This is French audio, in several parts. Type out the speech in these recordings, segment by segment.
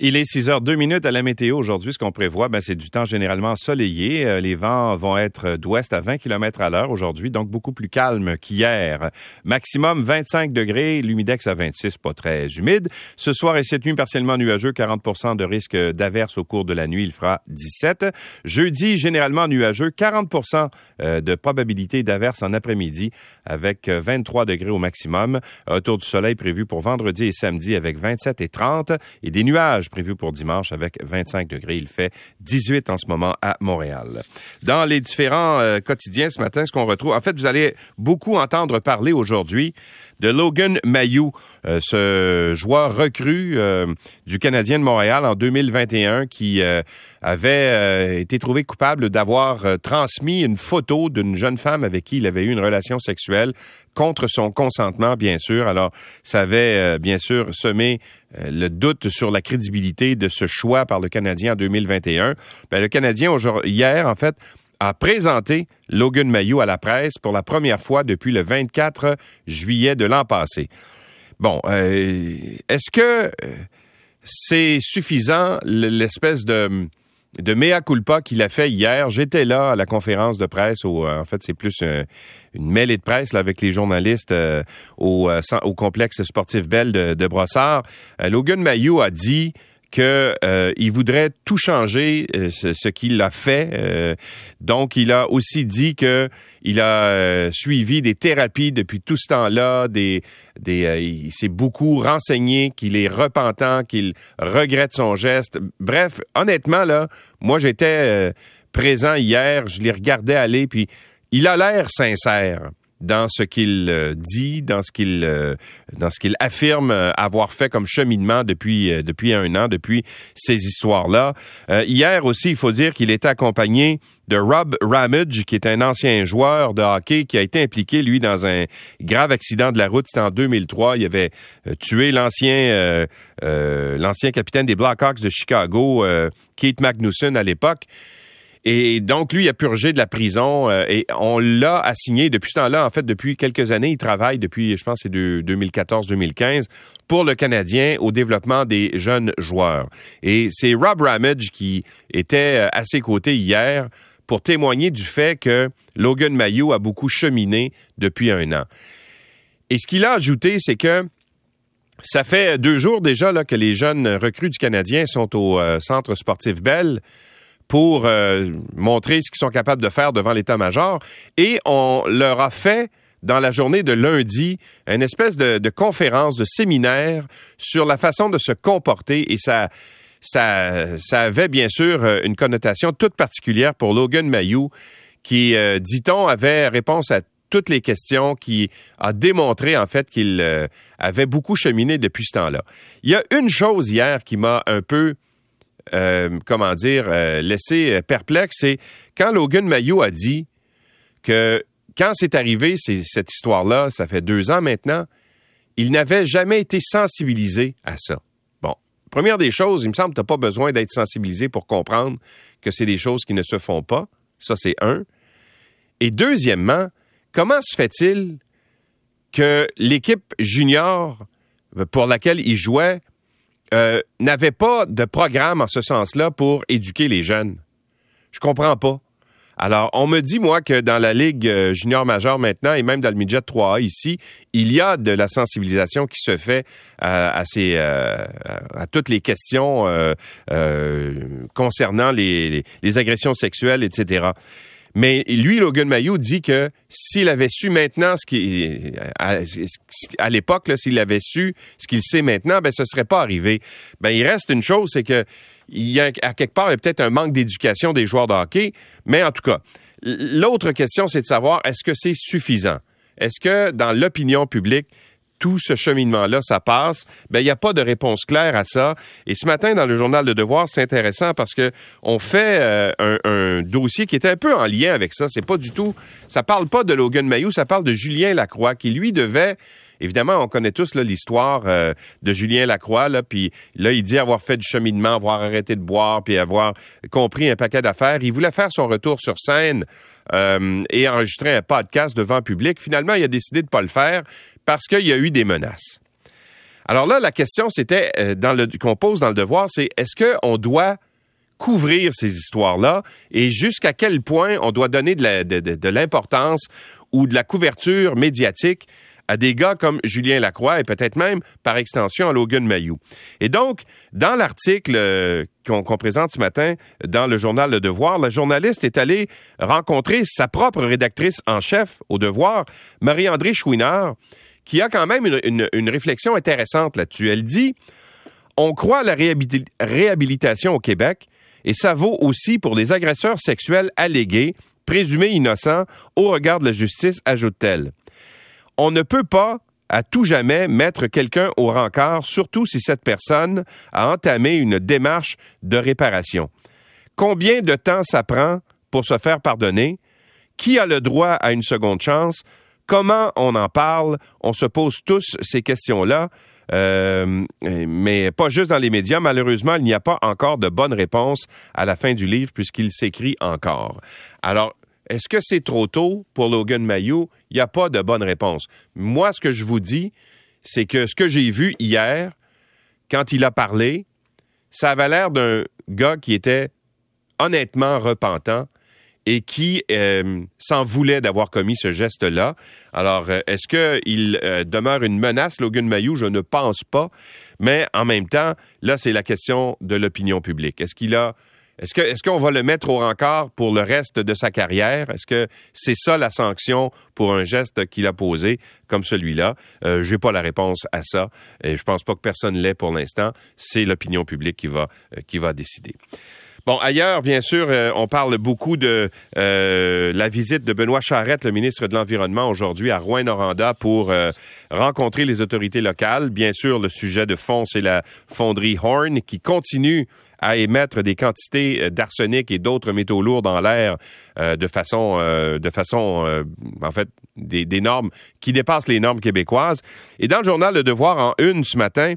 Il est 6 heures 2 minutes à la météo aujourd'hui. Ce qu'on prévoit, ben, c'est du temps généralement ensoleillé. Euh, les vents vont être d'ouest à 20 km à l'heure aujourd'hui, donc beaucoup plus calme qu'hier. Maximum 25 degrés, l'humidex à 26, pas très humide. Ce soir et cette nuit, partiellement nuageux, 40% de risque d'averse au cours de la nuit, il fera 17. Jeudi, généralement nuageux, 40% euh, de probabilité d'averse en après-midi avec 23 degrés au maximum. Un tour du soleil prévu pour vendredi et samedi avec 27 et 30 et des nuages prévu pour dimanche avec 25 degrés. Il fait 18 en ce moment à Montréal. Dans les différents euh, quotidiens ce matin, ce qu'on retrouve, en fait, vous allez beaucoup entendre parler aujourd'hui de Logan Mayou, euh, ce joueur recru euh, du Canadien de Montréal en 2021 qui avait été trouvé coupable d'avoir transmis une photo d'une jeune femme avec qui il avait eu une relation sexuelle contre son consentement, bien sûr. Alors, ça avait bien sûr semé euh, le doute sur la crédibilité de ce choix par le Canadien en 2021. Ben, le Canadien, hier, en fait, a présenté Logan Mayou à la presse pour la première fois depuis le 24 juillet de l'an passé. Bon, euh, est-ce que euh, c'est suffisant l'espèce de de mea culpa qu'il a fait hier. J'étais là à la conférence de presse. Où, en fait, c'est plus une mêlée de presse avec les journalistes euh, au, euh, complexe sportif Bell de, de Brossard. Euh, Logan Mayou a dit qu'il il voudrait tout changer, ce, qu'il a fait. donc, il a aussi dit que il a suivi des thérapies depuis tout ce temps-là. Des, des, il s'est beaucoup renseigné, qu'il est repentant, qu'il regrette son geste. Bref, honnêtement là, moi j'étais présent hier, je l'ai regardé aller, puis il a l'air sincère dans ce qu'il euh, dit, dans ce qu'il euh, dans ce qu'il affirme euh, avoir fait comme cheminement depuis depuis un an, depuis ces histoires-là. hier aussi, il faut dire qu'il était accompagné de Rob Ramage, qui est un ancien joueur de hockey qui a été impliqué lui dans un grave accident de la route. C'était en 2003. Il avait tué l'ancien l'ancien capitaine des Blackhawks de Chicago, Keith Magnuson à l'époque. Et donc, lui, il a purgé de la prison euh, et on l'a assigné depuis ce temps-là. En fait, depuis quelques années, il travaille depuis, je pense, c'est de 2014-2015 pour le Canadien au développement des jeunes joueurs. Et c'est Rob Ramage qui était euh, à ses côtés hier pour témoigner du fait que Logan Mayou a beaucoup cheminé depuis un an. Et ce qu'il a ajouté, c'est que ça fait deux jours déjà là, que les jeunes recrues du Canadien sont au euh, centre sportif Bell pour euh, montrer ce qu'ils sont capables de faire devant l'état-major. Et on leur a fait dans la journée de lundi une espèce de, conférence, de séminaire sur la façon de se comporter et ça, ça, avait bien sûr euh, une connotation toute particulière pour Logan Mayou qui, euh, dit-on, avait réponse à toutes les questions, qui a démontré en fait qu'il avait beaucoup cheminé depuis ce temps-là. Il y a une chose hier qui m'a un peu euh, comment dire, euh, laissé perplexe, c'est quand Logan Mayo a dit que quand c'est arrivé, cette histoire-là, ça fait deux ans maintenant, il n'avait jamais été sensibilisé à ça. Bon, première des choses, il me semble que tu n'as pas besoin d'être sensibilisé pour comprendre que c'est des choses qui ne se font pas. Ça, c'est un. Et deuxièmement, comment se fait-il que l'équipe junior pour laquelle il jouait euh, n'avait pas de programme en ce sens-là pour éduquer les jeunes. Je comprends pas. Alors, on me dit, moi, que dans la Ligue euh, junior majeure maintenant, et même dans le midget 3A ici, il y a de la sensibilisation qui se fait euh, à, toutes les questions concernant les, agressions sexuelles, etc. Mais lui, Logan Mayou, dit que s'il avait su maintenant ce qui, à, l'époque, s'il avait su ce qu'il sait maintenant, ben ce serait pas arrivé. Ben il reste une chose, c'est que il y a à quelque part peut-être un manque d'éducation des joueurs de hockey, mais en tout cas, l'autre question, c'est de savoir est-ce que c'est suffisant? Est-ce que dans l'opinion publique, tout ce cheminement-là, ça passe, ben il n'y a pas de réponse claire à ça. Et ce matin, dans le journal Le Devoir, c'est intéressant parce que on fait euh, un, dossier qui est un peu en lien avec ça. C'est pas du tout, ça parle pas de Logan Mayou, ça parle de Julien Lacroix qui lui devait Évidemment, on connaît tous l'histoire euh, de Julien Lacroix, là, puis là, il dit avoir fait du cheminement, avoir arrêté de boire, puis avoir compris un paquet d'affaires. Il voulait faire son retour sur scène euh, et enregistrer un podcast devant public. Finalement, il a décidé de pas le faire parce qu'il y a eu des menaces. Alors là, la question c'était euh, qu'on pose dans le devoir, c'est est-ce qu'on doit couvrir ces histoires-là et jusqu'à quel point on doit donner de l'importance ou de la couverture médiatique à des gars comme Julien Lacroix et peut-être même, par extension, à Logan Mayou. Et donc, dans l'article euh, qu'on présente ce matin dans le journal Le Devoir, la journaliste est allée rencontrer sa propre rédactrice en chef au Devoir, Marie-André Chouinard, qui a quand même une, réflexion intéressante là-dessus. Elle dit, on croit à la réhabilitation au Québec et ça vaut aussi pour les agresseurs sexuels allégués, présumés innocents au regard de la justice, ajoute-t-elle on ne peut pas à tout jamais mettre quelqu'un au rencard, surtout si cette personne a entamé une démarche de réparation. Combien de temps ça prend pour se faire pardonner? Qui a le droit à une seconde chance? Comment on en parle? On se pose tous ces questions-là. Euh, mais pas juste dans les médias. Malheureusement, il n'y a pas encore de bonne réponse à la fin du livre puisqu'il s'écrit encore. Alors, est-ce que c'est trop tôt pour Logan Mayou? Il n'y a pas de bonne réponse. Moi, ce que je vous dis, c'est que ce que j'ai vu hier, quand il a parlé, ça avait l'air d'un gars qui était honnêtement repentant et qui euh, s'en voulait d'avoir commis ce geste-là. Alors, euh, est-ce qu'il euh, demeure une menace, Logan Mayou? Je ne pense pas. Mais en même temps, là, c'est la question de l'opinion publique. Est-ce qu'il a est-ce qu'on va le mettre au rencard pour le reste de sa carrière? Est-ce que c'est ça la sanction pour un geste qu'il a posé comme celui-là? Euh, Je n'ai pas la réponse à ça. Et je pense pas que personne l'ait pour l'instant. C'est l'opinion publique qui va, euh, qui va décider. Bon, ailleurs, bien sûr, euh, on parle beaucoup de la visite de Benoît Charette, le ministre de l'Environnement, aujourd'hui à Rouen-Noranda pour rencontrer les autorités locales. Bien sûr, le sujet de fond, c'est la fonderie Horn qui continue à émettre des quantités euh, d'arsenic et d'autres métaux lourds dans l'air euh, de façon, euh, de façon, en fait, des, normes qui dépassent les normes québécoises. Et dans le journal Le Devoir en une ce matin,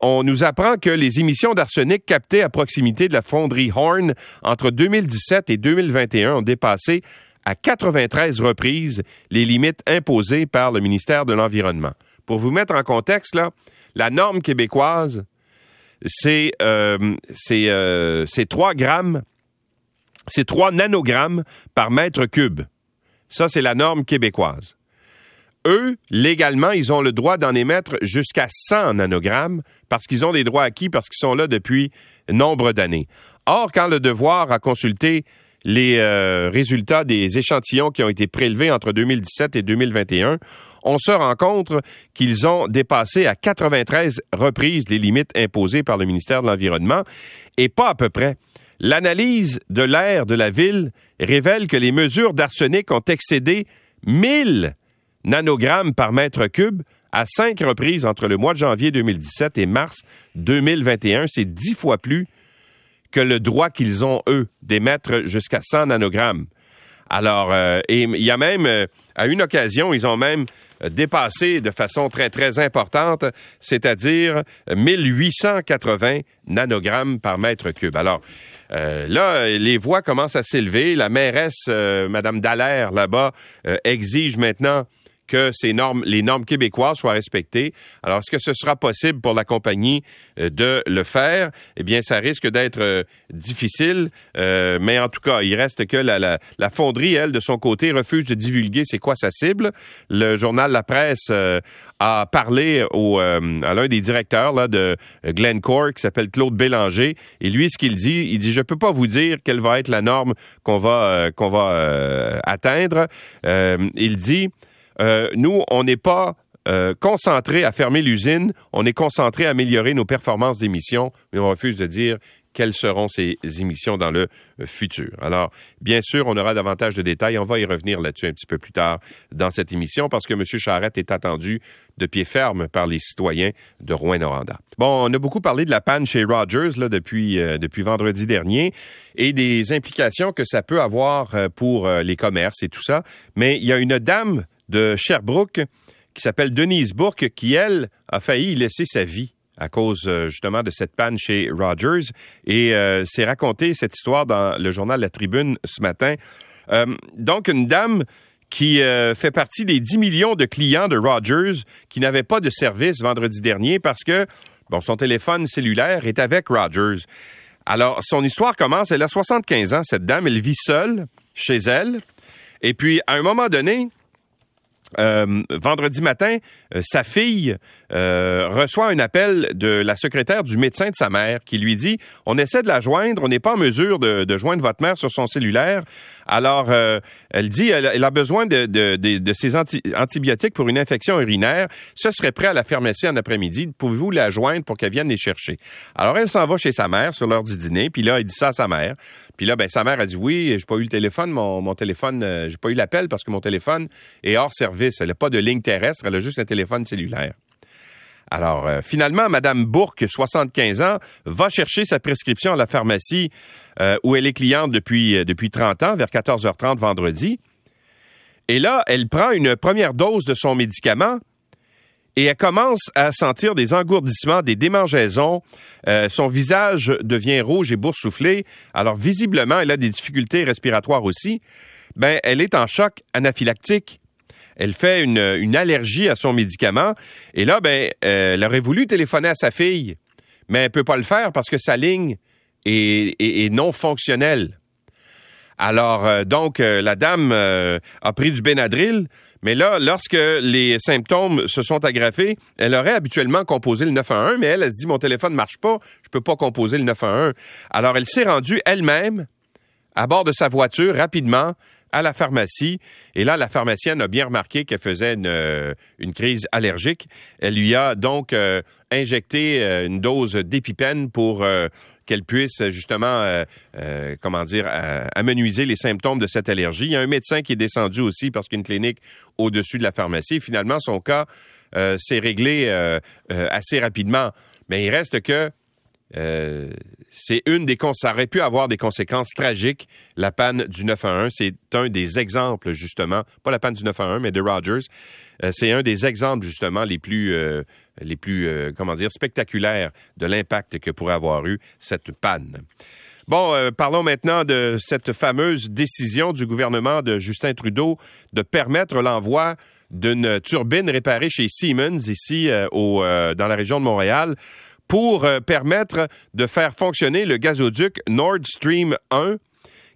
on nous apprend que les émissions d'arsenic captées à proximité de la fonderie Horn entre 2017 et 2021 ont dépassé à 93 reprises les limites imposées par le ministère de l'Environnement. Pour vous mettre en contexte, là, la norme québécoise c'est euh, euh, c'est 3 grammes, c'est 3 nanogrammes par mètre cube. Ça, c'est la norme québécoise. Eux, légalement, ils ont le droit d'en émettre jusqu'à 100 nanogrammes parce qu'ils ont des droits acquis, parce qu'ils sont là depuis nombre d'années. Or, quand le devoir a consulté les euh, résultats des échantillons qui ont été prélevés entre 2017 et 2021, on se rend compte qu'ils ont dépassé à 93 reprises les limites imposées par le ministère de l'Environnement, et pas à peu près. L'analyse de l'air de la ville révèle que les mesures d'arsenic ont excédé 1000 nanogrammes par mètre cube à cinq reprises entre le mois de janvier 2017 et mars 2021. C'est dix fois plus que le droit qu'ils ont, eux, d'émettre jusqu'à 100 nanogrammes. Alors, euh, il y a même, euh, à une occasion, ils ont même dépassé de façon très, très importante, c'est-à-dire 1880 nanogrammes par mètre cube. Alors, euh, là, les voix commencent à s'élever. La mairesse, euh, Madame Dallaire, là-bas, euh, exige maintenant que ces normes, les normes québécoises soient respectées. Alors, est-ce que ce sera possible pour la compagnie euh, de le faire? Eh bien, ça risque d'être euh, difficile, euh, mais en tout cas, il reste que la, fonderie, elle, de son côté, refuse de divulguer c'est quoi sa cible. Le journal La Presse a parlé à l'un des directeurs là, de Glencore, qui s'appelle Claude Bélanger, et lui, ce qu'il dit, il dit, je peux pas vous dire quelle va être la norme qu'on va, qu'on va atteindre. il dit, euh, nous, on n'est pas euh, concentré à fermer l'usine, on est concentré à améliorer nos performances d'émissions, mais on refuse de dire quelles seront ces émissions dans le euh, futur. Alors, bien sûr, on aura davantage de détails. On va y revenir là-dessus un petit peu plus tard dans cette émission parce que M. Charette est attendu de pied ferme par les citoyens de Rouen-Noranda. Bon, on a beaucoup parlé de la panne chez Rogers là, depuis, depuis vendredi dernier et des implications que ça peut avoir pour les commerces et tout ça. Mais il y a une dame de Sherbrooke qui s'appelle Denise Bourque, qui, elle, a failli laisser sa vie à cause euh, justement de cette panne chez Rogers. Et euh, c'est raconté cette histoire dans le journal La Tribune ce matin. Euh, donc, une dame qui fait partie des 10 millions de clients de Rogers qui n'avaient pas de service vendredi dernier parce que bon, son téléphone cellulaire est avec Rogers. Alors, son histoire commence, elle a 75 ans, cette dame, elle vit seule chez elle. Et puis, à un moment donné, euh, vendredi matin, euh, sa fille euh, reçoit un appel de la secrétaire du médecin de sa mère qui lui dit on essaie de la joindre, on n'est pas en mesure de, de, joindre votre mère sur son cellulaire. Alors, euh, elle dit elle, a besoin de, de, de ces antibiotiques pour une infection urinaire. Ce serait prêt à la pharmacie en après-midi. Pouvez-vous la joindre pour qu'elle vienne les chercher? Alors, elle s'en va chez sa mère sur l'heure du dîner. Puis là, elle dit ça à sa mère. Puis là, ben sa mère a dit oui, j'ai pas eu le téléphone, mon, mon téléphone, j'ai pas eu l'appel parce que mon téléphone est hors service. Elle n'a pas de ligne terrestre, elle a juste un téléphone cellulaire. Alors, euh, finalement, Mme Bourque, 75 ans, va chercher sa prescription à la pharmacie euh, où elle est cliente depuis, euh, depuis 30 ans, vers 14h30 vendredi. Et là, elle prend une première dose de son médicament et elle commence à sentir des engourdissements, des démangeaisons. son visage devient rouge et boursouflé. Alors, visiblement, elle a des difficultés respiratoires aussi. Ben, elle est en choc anaphylactique elle fait une, allergie à son médicament. Et là, ben, euh, elle aurait voulu téléphoner à sa fille, mais elle peut pas le faire parce que sa ligne est, non fonctionnelle. Alors, euh, donc, euh, la dame a pris du Benadryl, mais là, lorsque les symptômes se sont aggravés, elle aurait habituellement composé le 911, mais elle, elle se dit, mon téléphone ne marche pas, je peux pas composer le 911. Alors, elle s'est rendue elle-même à bord de sa voiture rapidement à la pharmacie. Et là, la pharmacienne a bien remarqué qu'elle faisait une, euh, une, crise allergique. Elle lui a donc euh, injecté euh, une dose d'épipène pour qu'elle puisse justement, comment dire, amenuiser les symptômes de cette allergie. Il y a un médecin qui est descendu aussi parce qu'une clinique au-dessus de la pharmacie. Finalement, son cas s'est réglé assez rapidement. Mais il reste que euh, c'est une des ça aurait pu avoir des conséquences tragiques la panne du 911 c'est un des exemples justement pas la panne du 911 mais de Rogers. Euh, c'est un des exemples justement les plus euh, les plus comment dire spectaculaires de l'impact que pourrait avoir eu cette panne. Bon, parlons maintenant de cette fameuse décision du gouvernement de Justin Trudeau de permettre l'envoi d'une turbine réparée chez Siemens ici au, dans la région de Montréal pour euh, permettre de faire fonctionner le gazoduc Nord Stream 1,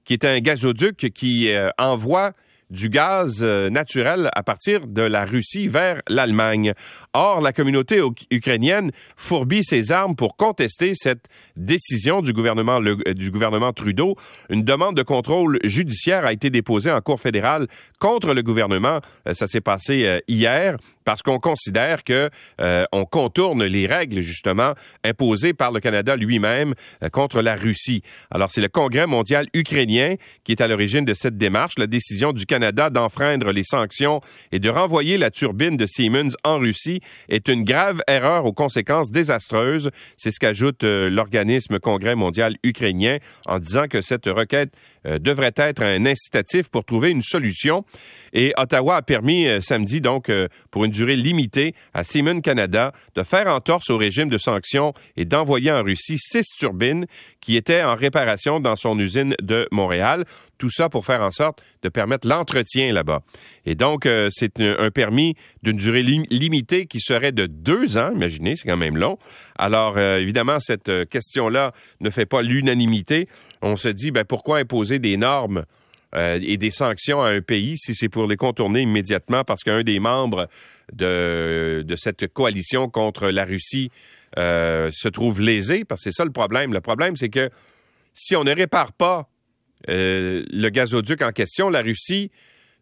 qui est un gazoduc qui euh, envoie du gaz euh, naturel à partir de la Russie vers l'Allemagne. Or, la communauté ukrainienne fourbit ses armes pour contester cette décision du gouvernement, du gouvernement Trudeau. Une demande de contrôle judiciaire a été déposée en Cour fédérale contre le gouvernement. Ça s'est passé hier parce qu'on considère que euh, on contourne les règles justement imposées par le Canada lui-même euh, contre la Russie. Alors c'est le Congrès mondial ukrainien qui est à l'origine de cette démarche, la décision du Canada d'enfreindre les sanctions et de renvoyer la turbine de Siemens en Russie est une grave erreur aux conséquences désastreuses, c'est ce qu'ajoute euh, l'organisme Congrès mondial ukrainien en disant que cette requête euh, devrait être un incitatif pour trouver une solution. Et Ottawa a permis euh, samedi, donc, euh, pour une durée limitée, à Siemens Canada de faire entorse au régime de sanctions et d'envoyer en Russie six turbines qui étaient en réparation dans son usine de Montréal. Tout ça pour faire en sorte de permettre l'entretien là-bas. Et donc, c'est un, permis d'une durée limitée qui serait de deux ans. Imaginez, c'est quand même long. Alors, évidemment, cette question-là ne fait pas l'unanimité on se dit ben, pourquoi imposer des normes euh, et des sanctions à un pays si c'est pour les contourner immédiatement parce qu'un des membres de, cette coalition contre la Russie euh, se trouve lésé, parce que c'est ça le problème. Le problème, c'est que si on ne répare pas euh, le gazoduc en question, la Russie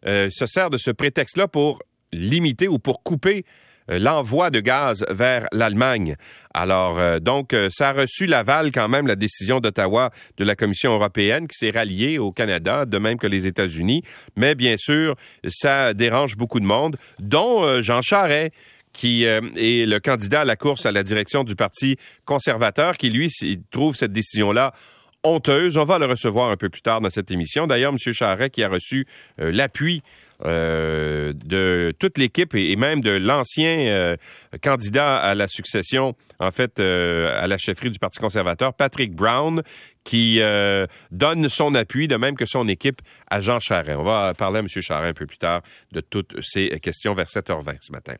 se sert de ce prétexte-là pour limiter ou pour couper l'envoi de gaz vers l'Allemagne. Alors, euh, donc, euh, ça a reçu l'aval quand même, la décision d'Ottawa de la Commission européenne qui s'est ralliée au Canada, de même que les États-Unis. Mais bien sûr, ça dérange beaucoup de monde, dont Jean Charest qui est le candidat à la course à la direction du Parti conservateur, qui, lui, trouve cette décision-là honteuse. On va le recevoir un peu plus tard dans cette émission. D'ailleurs, M. Charret qui a reçu l'appui de toute l'équipe et, même de l'ancien candidat à la succession, en fait, à la chefferie du Parti conservateur, Patrick Brown, qui donne son appui, de même que son équipe, à Jean Charest. On va parler à M. Charest un peu plus tard de toutes ces questions vers 7h20 ce matin.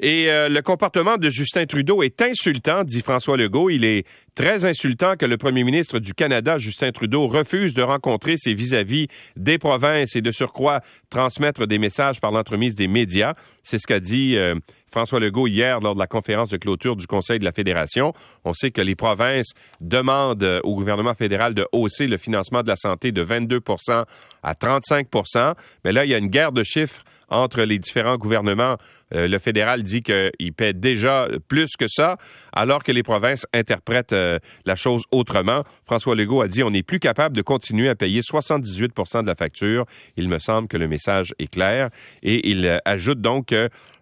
Et euh, le comportement de Justin Trudeau est insultant, dit François Legault. Il est très insultant que le premier ministre du Canada, Justin Trudeau, refuse de rencontrer ses vis-à-vis des provinces et de surcroît transmettre des messages par l'entremise des médias. C'est ce qu'a dit euh, François Legault hier lors de la conférence de clôture du Conseil de la Fédération. On sait que les provinces demandent au gouvernement fédéral de hausser le financement de la santé de 22% à 35% Mais là, il y a une guerre de chiffres entre les différents gouvernements. Euh, le fédéral dit qu'il paie déjà plus que ça, alors que les provinces interprètent euh, la chose autrement. François Legault a dit on n'est plus capable de continuer à payer 78% de la facture. Il me semble que le message est clair. Et il euh, ajoute donc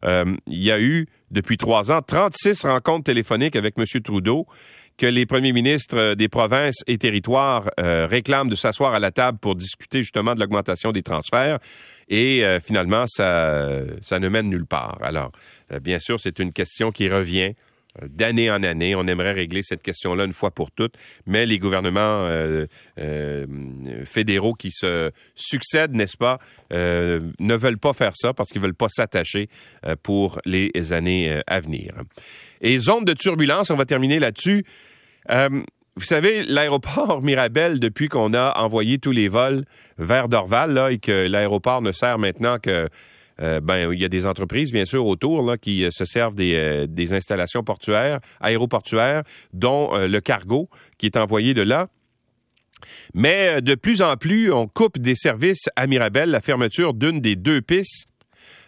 qu'il y a eu, depuis trois ans, 36 rencontres téléphoniques avec M. Trudeau que les premiers ministres des provinces et territoires réclament de s'asseoir à la table pour discuter justement de l'augmentation des transferts. Et euh, finalement, ça, ça ne mène nulle part. Alors, euh, bien sûr, c'est une question qui revient euh, d'année en année. On aimerait régler cette question-là une fois pour toutes, mais les gouvernements fédéraux qui se succèdent, n'est-ce pas, ne veulent pas faire ça parce qu'ils veulent pas s'attacher pour les années à venir. Et zone de turbulence, on va terminer là-dessus. Vous savez, l'aéroport Mirabel, depuis qu'on a envoyé tous les vols vers Dorval, et que l'aéroport ne sert maintenant que euh, ben, il y a des entreprises, bien sûr, autour là, qui euh, se servent des, euh, des, installations portuaires, aéroportuaires, dont le cargo qui est envoyé de là. Mais de plus en plus, on coupe des services à Mirabel, la fermeture d'une des deux pistes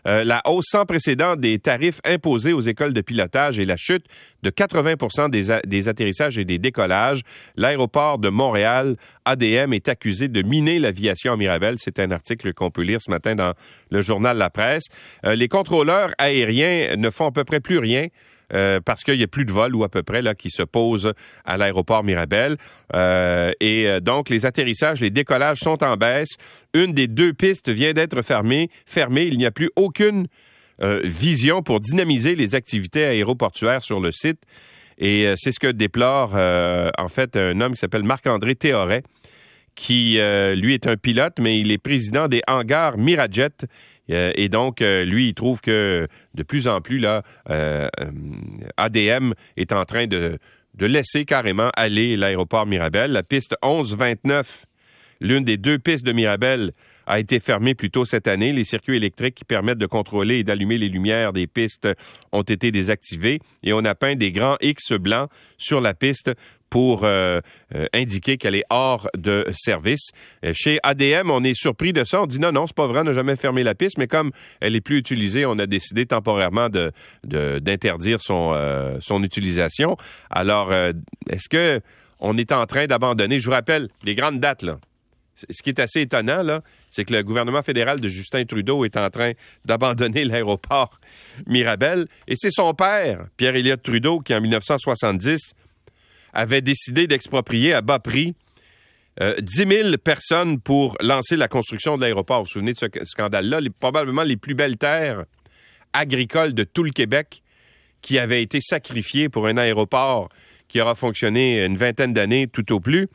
euh, la hausse sans précédent des tarifs imposés aux écoles de pilotage et la chute de 80 des, des atterrissages et des décollages. L'aéroport de Montréal, ADM, est accusé de miner l'aviation en Mirabel. C'est un article qu'on peut lire ce matin dans le journal La Presse. Euh, les contrôleurs aériens ne font à peu près plus rien euh, parce qu'il n'y a plus de vols ou à peu près là qui se posent à l'aéroport Mirabel. Euh, et euh, donc les atterrissages, les décollages sont en baisse. Une des deux pistes vient d'être fermée. Fermée, il n'y a plus aucune vision pour dynamiser les activités aéroportuaires sur le site. Et c'est ce que déplore en fait un homme qui s'appelle Marc-André Théoret, qui lui est un pilote, mais il est président des hangars Mirajet et donc, euh, lui, il trouve que de plus en plus, là, euh, ADM est en train de, de laisser carrément aller l'aéroport Mirabel. La piste 1129, l'une des deux pistes de Mirabel, a été fermée plus tôt cette année. Les circuits électriques qui permettent de contrôler et d'allumer les lumières des pistes ont été désactivés et on a peint des grands X blancs sur la piste pour euh, euh, indiquer qu'elle est hors de service. Euh, chez ADM, on est surpris de ça. On dit non, non, c'est pas vrai, on n'a jamais fermé la piste, mais comme elle est plus utilisée, on a décidé temporairement de, d'interdire son, son utilisation. Alors, est-ce que on est en train d'abandonner, je vous rappelle, les grandes dates, là. Ce qui est assez étonnant, là, c'est que le gouvernement fédéral de Justin Trudeau est en train d'abandonner l'aéroport Mirabel. Et c'est son père, Pierre-Éliott Trudeau, qui en 1970 avait décidé d'exproprier à bas prix euh, 10 000 personnes pour lancer la construction de l'aéroport. Vous vous souvenez de ce scandale-là? probablement les plus belles terres agricoles de tout le Québec qui avaient été sacrifiées pour un aéroport qui aura fonctionné une vingtaine d'années tout au plus.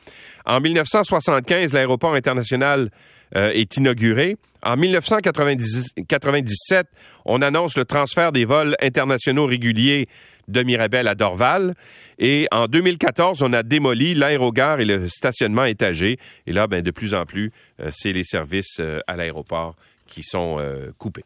En 1975, l'aéroport international euh, est inauguré. En 1997, on annonce le transfert des vols internationaux réguliers de Mirabel à Dorval. Et en 2014, on a démoli l'aérogare et le stationnement étagé. Et là, ben, de plus en plus, euh, c'est les services euh, à l'aéroport qui sont coupés.